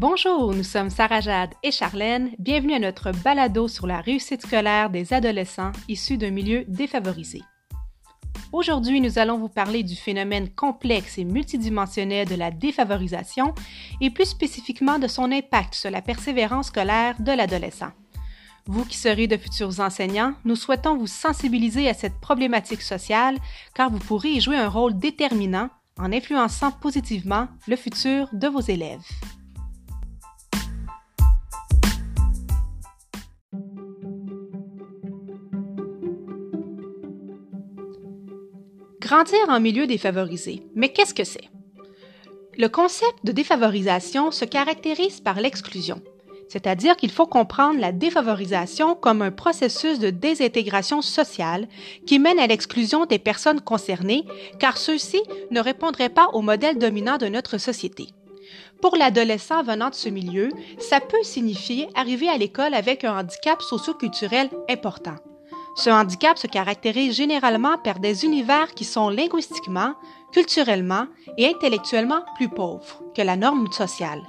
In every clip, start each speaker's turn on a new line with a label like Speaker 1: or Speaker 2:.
Speaker 1: Bonjour, nous sommes Sarah Jade et Charlène. Bienvenue à notre balado sur la réussite scolaire des adolescents issus d'un milieu défavorisé. Aujourd'hui, nous allons vous parler du phénomène complexe et multidimensionnel de la défavorisation et plus spécifiquement de son impact sur la persévérance scolaire de l'adolescent. Vous qui serez de futurs enseignants, nous souhaitons vous sensibiliser à cette problématique sociale car vous pourrez y jouer un rôle déterminant en influençant positivement le futur de vos élèves. Grandir en milieu défavorisé. Mais qu'est-ce que c'est? Le concept de défavorisation se caractérise par l'exclusion, c'est-à-dire qu'il faut comprendre la défavorisation comme un processus de désintégration sociale qui mène à l'exclusion des personnes concernées, car ceux-ci ne répondraient pas au modèle dominant de notre société. Pour l'adolescent venant de ce milieu, ça peut signifier arriver à l'école avec un handicap socioculturel important. Ce handicap se caractérise généralement par des univers qui sont linguistiquement, culturellement et intellectuellement plus pauvres que la norme sociale.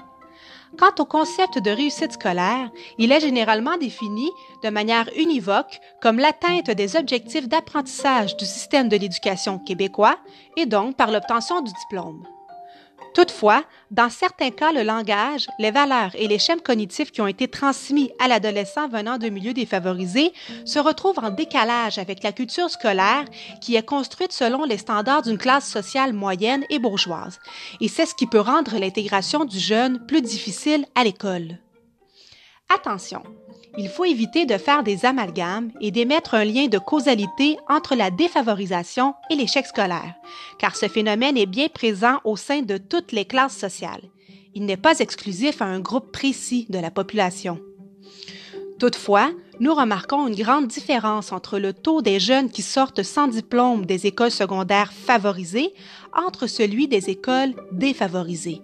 Speaker 1: Quant au concept de réussite scolaire, il est généralement défini de manière univoque comme l'atteinte des objectifs d'apprentissage du système de l'éducation québécois et donc par l'obtention du diplôme. Toutefois, dans certains cas, le langage, les valeurs et les schèmes cognitifs qui ont été transmis à l'adolescent venant de milieux défavorisés se retrouvent en décalage avec la culture scolaire qui est construite selon les standards d'une classe sociale moyenne et bourgeoise. Et c'est ce qui peut rendre l'intégration du jeune plus difficile à l'école. Attention, il faut éviter de faire des amalgames et d'émettre un lien de causalité entre la défavorisation et l'échec scolaire, car ce phénomène est bien présent au sein de toutes les classes sociales. Il n'est pas exclusif à un groupe précis de la population. Toutefois, nous remarquons une grande différence entre le taux des jeunes qui sortent sans diplôme des écoles secondaires favorisées entre celui des écoles défavorisées.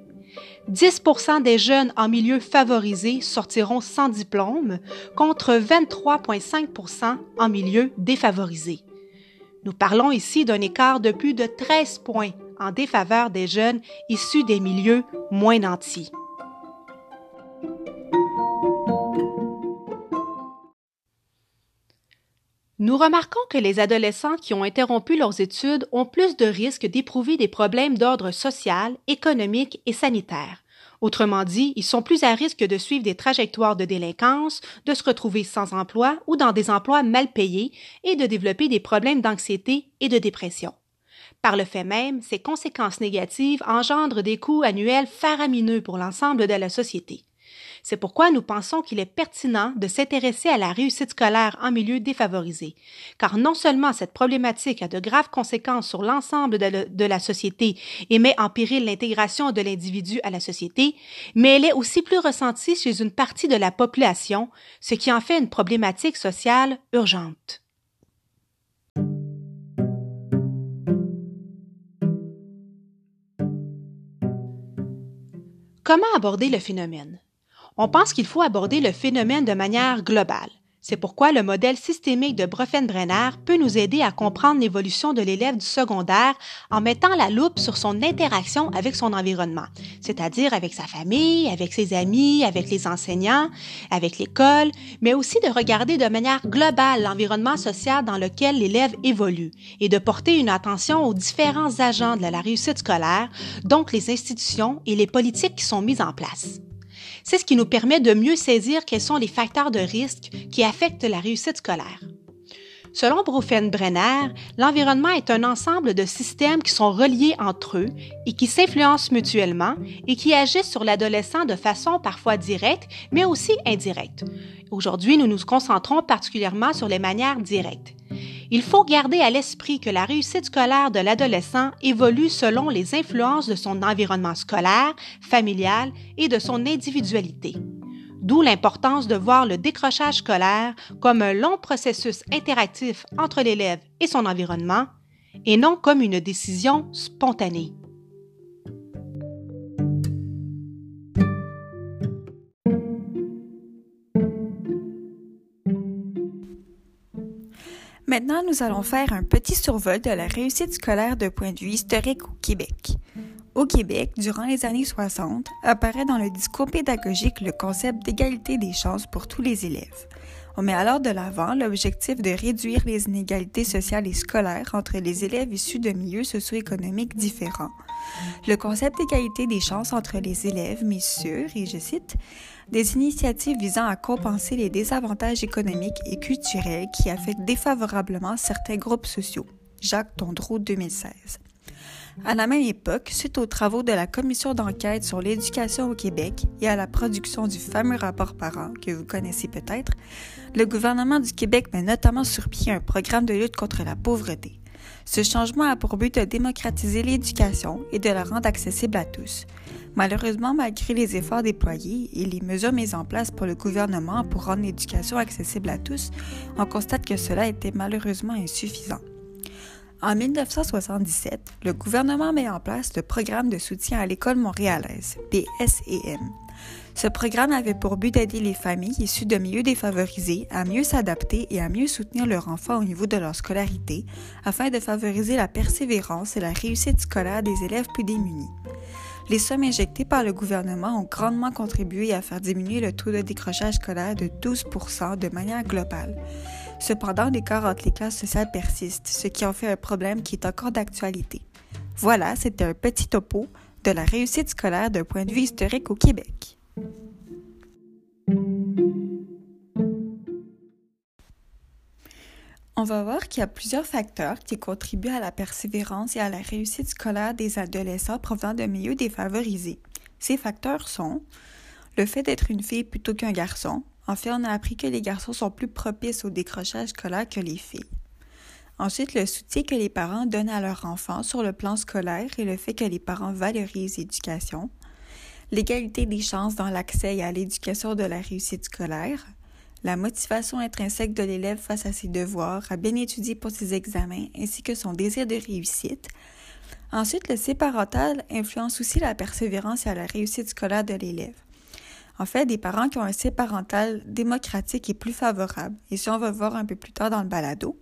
Speaker 1: 10% des jeunes en milieu favorisé sortiront sans diplôme contre 23,5% en milieu défavorisé. Nous parlons ici d'un écart de plus de 13 points en défaveur des jeunes issus des milieux moins nantis. Nous remarquons que les adolescents qui ont interrompu leurs études ont plus de risques d'éprouver des problèmes d'ordre social, économique et sanitaire. Autrement dit, ils sont plus à risque de suivre des trajectoires de délinquance, de se retrouver sans emploi ou dans des emplois mal payés et de développer des problèmes d'anxiété et de dépression. Par le fait même, ces conséquences négatives engendrent des coûts annuels faramineux pour l'ensemble de la société. C'est pourquoi nous pensons qu'il est pertinent de s'intéresser à la réussite scolaire en milieu défavorisé, car non seulement cette problématique a de graves conséquences sur l'ensemble de, la société et met en péril l'intégration de l'individu à la société, mais elle est aussi plus ressentie chez une partie de la population, ce qui en fait une problématique sociale urgente. Comment aborder le phénomène? On pense qu'il faut aborder le phénomène de manière globale. C'est pourquoi le modèle systémique de Brenner peut nous aider à comprendre l'évolution de l'élève du secondaire en mettant la loupe sur son interaction avec son environnement, c'est-à-dire avec sa famille, avec ses amis, avec les enseignants, avec l'école, mais aussi de regarder de manière globale l'environnement social dans lequel l'élève évolue et de porter une attention aux différents agents de la réussite scolaire, donc les institutions et les politiques qui sont mises en place. C'est ce qui nous permet de mieux saisir quels sont les facteurs de risque qui affectent la réussite scolaire. Selon Brenner, l'environnement est un ensemble de systèmes qui sont reliés entre eux et qui s'influencent mutuellement et qui agissent sur l'adolescent de façon parfois directe, mais aussi indirecte. Aujourd'hui, nous nous concentrons particulièrement sur les manières directes. Il faut garder à l'esprit que la réussite scolaire de l'adolescent évolue selon les influences de son environnement scolaire, familial et de son individualité. D'où l'importance de voir le décrochage scolaire comme un long processus interactif entre l'élève et son environnement, et non comme une décision spontanée.
Speaker 2: Maintenant, nous allons faire un petit survol de la réussite scolaire d'un point de vue historique au Québec. Au Québec, durant les années 60, apparaît dans le discours pédagogique le concept d'égalité des chances pour tous les élèves. On met alors de l'avant l'objectif de réduire les inégalités sociales et scolaires entre les élèves issus de milieux socio-économiques différents. Le concept d'égalité des chances entre les élèves met sur, et je cite, des initiatives visant à compenser les désavantages économiques et culturels qui affectent défavorablement certains groupes sociaux. Jacques Tondreau, 2016. À la même époque, suite aux travaux de la commission d'enquête sur l'éducation au Québec et à la production du fameux rapport parent que vous connaissez peut-être, le gouvernement du Québec met notamment sur pied un programme de lutte contre la pauvreté. Ce changement a pour but de démocratiser l'éducation et de la rendre accessible à tous. Malheureusement, malgré les efforts déployés et les mesures mises en place pour le gouvernement pour rendre l'éducation accessible à tous, on constate que cela était malheureusement insuffisant. En 1977, le gouvernement met en place le programme de soutien à l'école montréalaise, PSEM. Ce programme avait pour but d'aider les familles issues de milieux défavorisés à mieux s'adapter et à mieux soutenir leurs enfants au niveau de leur scolarité, afin de favoriser la persévérance et la réussite scolaire des élèves plus démunis. Les sommes injectées par le gouvernement ont grandement contribué à faire diminuer le taux de décrochage scolaire de 12% de manière globale. Cependant, l'écart entre les classes sociales persiste, ce qui en fait un problème qui est encore d'actualité. Voilà, c'était un petit topo de la réussite scolaire d'un point de vue historique au Québec. On va voir qu'il y a plusieurs facteurs qui contribuent à la persévérance et à la réussite scolaire des adolescents provenant de milieux défavorisés. Ces facteurs sont le fait d'être une fille plutôt qu'un garçon, en fait, on a appris que les garçons sont plus propices au décrochage scolaire que les filles. Ensuite, le soutien que les parents donnent à leurs enfants sur le plan scolaire et le fait que les parents valorisent l'éducation. L'égalité des chances dans l'accès à l'éducation de la réussite scolaire. La motivation intrinsèque de l'élève face à ses devoirs, à bien étudier pour ses examens, ainsi que son désir de réussite. Ensuite, le séparental influence aussi la persévérance et la réussite scolaire de l'élève. En fait, des parents qui ont un C parental démocratique est plus favorable, et ça, on va voir un peu plus tard dans le balado.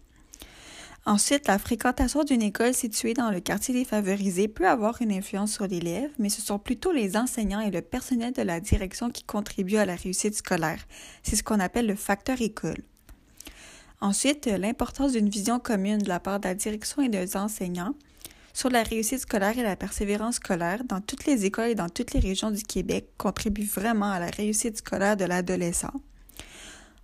Speaker 2: Ensuite, la fréquentation d'une école située dans le quartier défavorisé peut avoir une influence sur l'élève, mais ce sont plutôt les enseignants et le personnel de la direction qui contribuent à la réussite scolaire. C'est ce qu'on appelle le facteur école. Ensuite, l'importance d'une vision commune de la part de la direction et des enseignants sur la réussite scolaire et la persévérance scolaire dans toutes les écoles et dans toutes les régions du Québec contribue vraiment à la réussite scolaire de l'adolescent.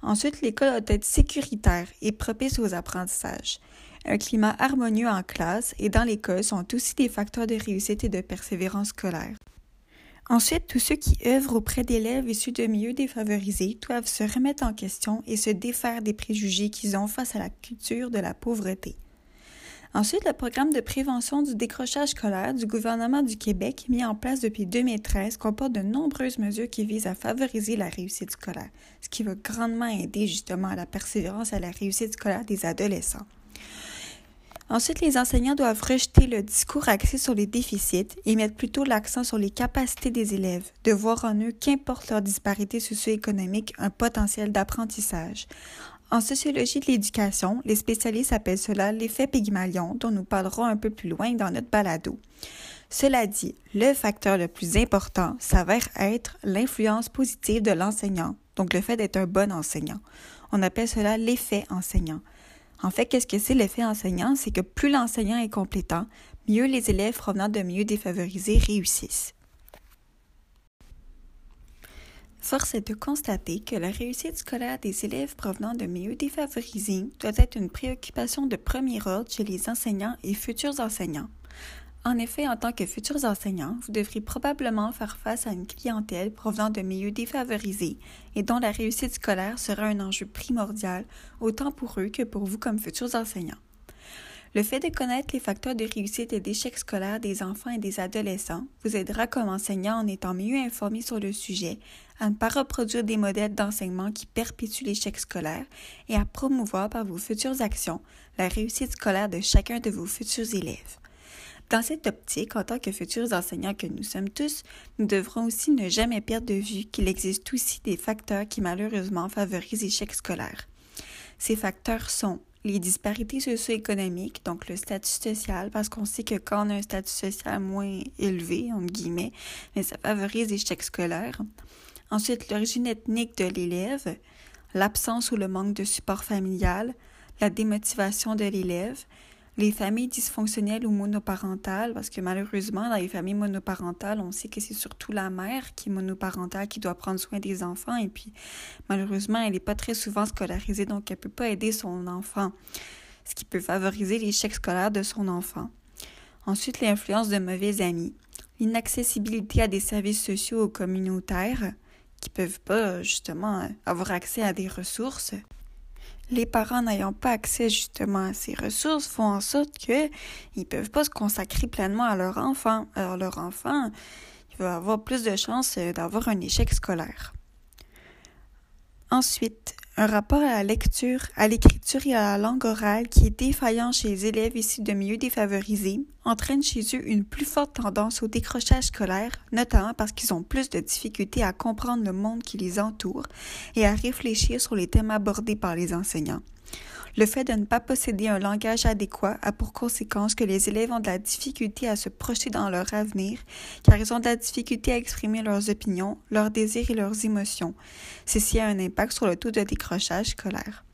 Speaker 2: Ensuite, l'école doit être sécuritaire et propice aux apprentissages. Un climat harmonieux en classe et dans l'école sont aussi des facteurs de réussite et de persévérance scolaire. Ensuite, tous ceux qui œuvrent auprès d'élèves issus de milieux défavorisés doivent se remettre en question et se défaire des préjugés qu'ils ont face à la culture de la pauvreté. Ensuite, le programme de prévention du décrochage scolaire du gouvernement du Québec, mis en place depuis 2013, comporte de nombreuses mesures qui visent à favoriser la réussite scolaire, ce qui va grandement aider justement à la persévérance et à la réussite scolaire des adolescents. Ensuite, les enseignants doivent rejeter le discours axé sur les déficits et mettre plutôt l'accent sur les capacités des élèves, de voir en eux, qu'importe leur disparité socio-économique, un potentiel d'apprentissage. En sociologie de l'éducation, les spécialistes appellent cela l'effet Pygmalion, dont nous parlerons un peu plus loin dans notre balado. Cela dit, le facteur le plus important s'avère être l'influence positive de l'enseignant, donc le fait d'être un bon enseignant. On appelle cela l'effet enseignant. En fait, qu'est-ce que c'est l'effet enseignant? C'est que plus l'enseignant est compétent, mieux les élèves provenant de milieux défavorisés réussissent. Force est de constater que la réussite scolaire des élèves provenant de milieux défavorisés doit être une préoccupation de premier ordre chez les enseignants et futurs enseignants. En effet, en tant que futurs enseignants, vous devrez probablement faire face à une clientèle provenant de milieux défavorisés et dont la réussite scolaire sera un enjeu primordial autant pour eux que pour vous comme futurs enseignants. Le fait de connaître les facteurs de réussite et d'échec scolaire des enfants et des adolescents vous aidera comme enseignant en étant mieux informé sur le sujet, à ne pas reproduire des modèles d'enseignement qui perpétuent l'échec scolaire et à promouvoir par vos futures actions la réussite scolaire de chacun de vos futurs élèves. Dans cette optique, en tant que futurs enseignants que nous sommes tous, nous devrons aussi ne jamais perdre de vue qu'il existe aussi des facteurs qui malheureusement favorisent l'échec scolaire. Ces facteurs sont les disparités socio-économiques, donc le statut social, parce qu'on sait que quand on a un statut social moins élevé, entre guillemets, mais ça favorise l'échec scolaire. Ensuite, l'origine ethnique de l'élève, l'absence ou le manque de support familial, la démotivation de l'élève, les familles dysfonctionnelles ou monoparentales, parce que malheureusement, dans les familles monoparentales, on sait que c'est surtout la mère qui est monoparentale qui doit prendre soin des enfants, et puis malheureusement, elle n'est pas très souvent scolarisée, donc elle ne peut pas aider son enfant, ce qui peut favoriser l'échec scolaire de son enfant. Ensuite, l'influence de mauvais amis, l'inaccessibilité à des services sociaux ou communautaires qui peuvent pas justement avoir accès à des ressources, les parents n'ayant pas accès justement à ces ressources font en sorte qu'ils ne peuvent pas se consacrer pleinement à leur enfant. Alors leur enfant, il va avoir plus de chances euh, d'avoir un échec scolaire. Ensuite, un rapport à la lecture, à l'écriture et à la langue orale qui est défaillant chez les élèves issus de milieux défavorisés entraîne chez eux une plus forte tendance au décrochage scolaire, notamment parce qu'ils ont plus de difficultés à comprendre le monde qui les entoure et à réfléchir sur les thèmes abordés par les enseignants. Le fait de ne pas posséder un langage adéquat a pour conséquence que les élèves ont de la difficulté à se projeter dans leur avenir, car ils ont de la difficulté à exprimer leurs opinions, leurs désirs et leurs émotions. Ceci a un impact sur le taux de décrochage scolaire.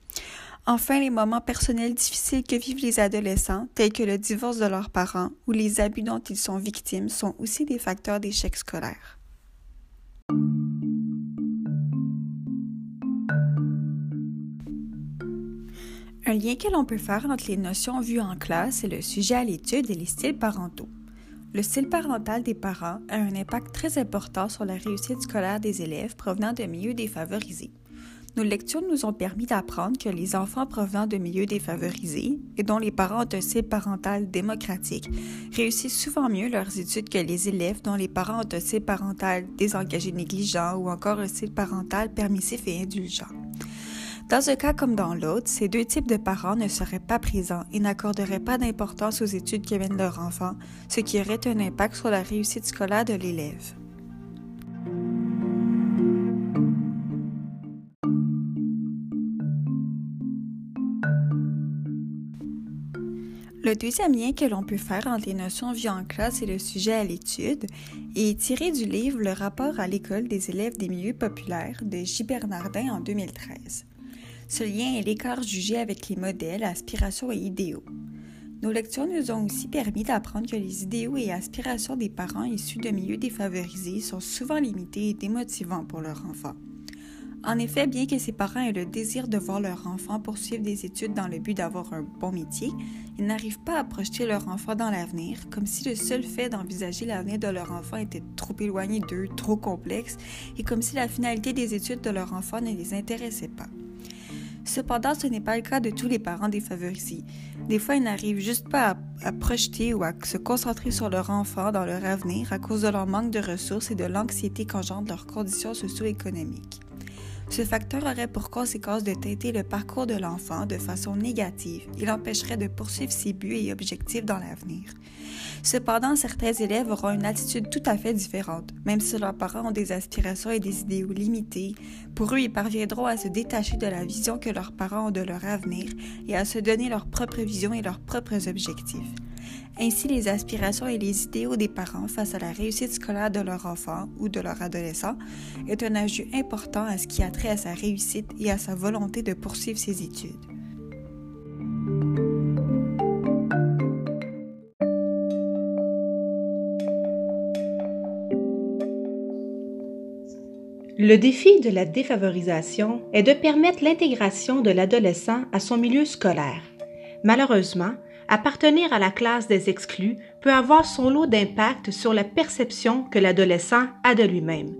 Speaker 2: Enfin, les moments personnels difficiles que vivent les adolescents, tels que le divorce de leurs parents ou les abus dont ils sont victimes, sont aussi des facteurs d'échec scolaire. Un lien que l'on peut faire entre les notions vues en classe et le sujet à l'étude et les styles parentaux. Le style parental des parents a un impact très important sur la réussite scolaire des élèves provenant de milieux défavorisés. Nos lectures nous ont permis d'apprendre que les enfants provenant de milieux défavorisés et dont les parents ont un style parental démocratique réussissent souvent mieux leurs études que les élèves dont les parents ont un style parental désengagé négligent ou encore un style parental permissif et indulgent. Dans un cas comme dans l'autre, ces deux types de parents ne seraient pas présents et n'accorderaient pas d'importance aux études que mène leur enfant, ce qui aurait un impact sur la réussite scolaire de l'élève. Le deuxième lien que l'on peut faire entre les notions vues en classe et le sujet à l'étude est tiré du livre Le rapport à l'école des élèves des milieux populaires de J. Bernardin en 2013. Ce lien est l'écart jugé avec les modèles, aspirations et idéaux. Nos lectures nous ont aussi permis d'apprendre que les idéaux et aspirations des parents issus de milieux défavorisés sont souvent limités et démotivants pour leur enfant. En effet, bien que ces parents aient le désir de voir leur enfant poursuivre des études dans le but d'avoir un bon métier, ils n'arrivent pas à projeter leur enfant dans l'avenir, comme si le seul fait d'envisager l'avenir de leur enfant était trop éloigné d'eux, trop complexe, et comme si la finalité des études de leur enfant ne les intéressait pas. Cependant, ce n'est pas le cas de tous les parents défavorisés. Des fois, ils n'arrivent juste pas à, projeter ou à se concentrer sur leur enfant dans leur avenir à cause de leur manque de ressources et de l'anxiété qu'engendrent leurs conditions socio-économiques. Ce facteur aurait pour conséquence de teinter le parcours de l'enfant de façon négative. Il empêcherait de poursuivre ses buts et objectifs dans l'avenir. Cependant, certains élèves auront une attitude tout à fait différente. Même si leurs parents ont des aspirations et des idéaux limités, pour eux, ils parviendront à se détacher de la vision que leurs parents ont de leur avenir et à se donner leur propre vision et leurs propres objectifs. Ainsi, les aspirations et les idéaux des parents face à la réussite scolaire de leur enfant ou de leur adolescent est un ajout important à ce qui a trait à sa réussite et à sa volonté de poursuivre ses études.
Speaker 1: Le défi de la défavorisation est de permettre l'intégration de l'adolescent à son milieu scolaire. Malheureusement, appartenir à la classe des exclus peut avoir son lot d'impact sur la perception que l'adolescent a de lui-même,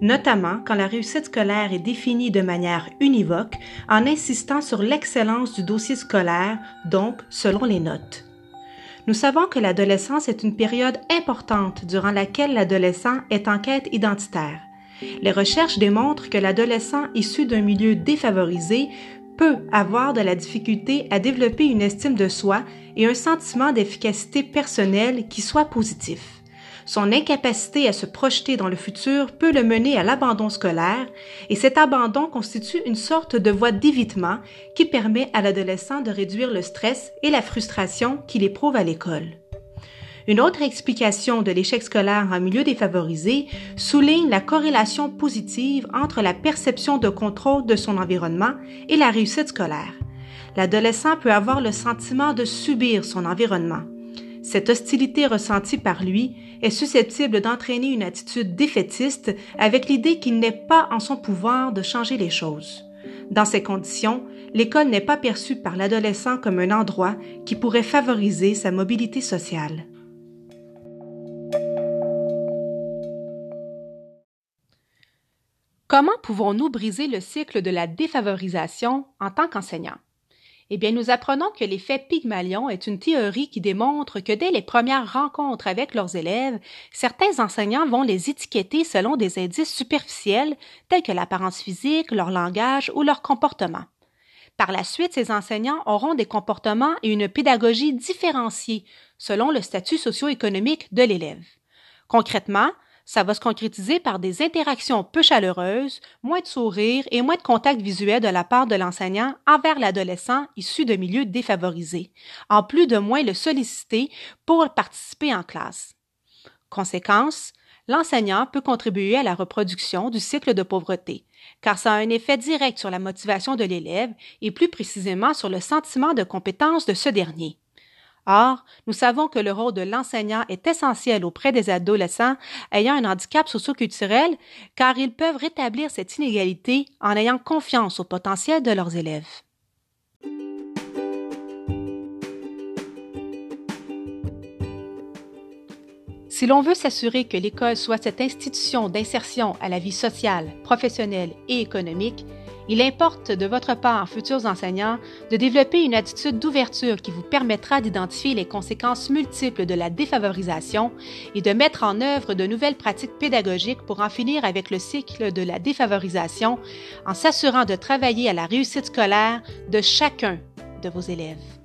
Speaker 1: notamment quand la réussite scolaire est définie de manière univoque en insistant sur l'excellence du dossier scolaire, donc selon les notes. Nous savons que l'adolescence est une période importante durant laquelle l'adolescent est en quête identitaire. Les recherches démontrent que l'adolescent issu d'un milieu défavorisé peut avoir de la difficulté à développer une estime de soi et un sentiment d'efficacité personnelle qui soit positif. Son incapacité à se projeter dans le futur peut le mener à l'abandon scolaire et cet abandon constitue une sorte de voie d'évitement qui permet à l'adolescent de réduire le stress et la frustration qu'il éprouve à l'école. Une autre explication de l'échec scolaire en milieu défavorisé souligne la corrélation positive entre la perception de contrôle de son environnement et la réussite scolaire. L'adolescent peut avoir le sentiment de subir son environnement. Cette hostilité ressentie par lui est susceptible d'entraîner une attitude défaitiste avec l'idée qu'il n'est pas en son pouvoir de changer les choses. Dans ces conditions, l'école n'est pas perçue par l'adolescent comme un endroit qui pourrait favoriser sa mobilité sociale. Comment pouvons-nous briser le cycle de la défavorisation en tant qu'enseignant? Eh bien, nous apprenons que l'effet Pygmalion est une théorie qui démontre que dès les premières rencontres avec leurs élèves, certains enseignants vont les étiqueter selon des indices superficiels tels que l'apparence physique, leur langage ou leur comportement. Par la suite, ces enseignants auront des comportements et une pédagogie différenciés selon le statut socio-économique de l'élève. Concrètement, ça va se concrétiser par des interactions peu chaleureuses, moins de sourires et moins de contact visuel de la part de l'enseignant envers l'adolescent issu de milieux défavorisés, en plus de moins le solliciter pour participer en classe. Conséquence, l'enseignant peut contribuer à la reproduction du cycle de pauvreté, car ça a un effet direct sur la motivation de l'élève et plus précisément sur le sentiment de compétence de ce dernier. Or, nous savons que le rôle de l'enseignant est essentiel auprès des adolescents ayant un handicap socioculturel car ils peuvent rétablir cette inégalité en ayant confiance au potentiel de leurs élèves. Si l'on veut s'assurer que l'école soit cette institution d'insertion à la vie sociale, professionnelle et économique, il importe de votre part, futurs enseignants, de développer une attitude d'ouverture qui vous permettra d'identifier les conséquences multiples de la défavorisation et de mettre en œuvre de nouvelles pratiques pédagogiques pour en finir avec le cycle de la défavorisation en s'assurant de travailler à la réussite scolaire de chacun de vos élèves.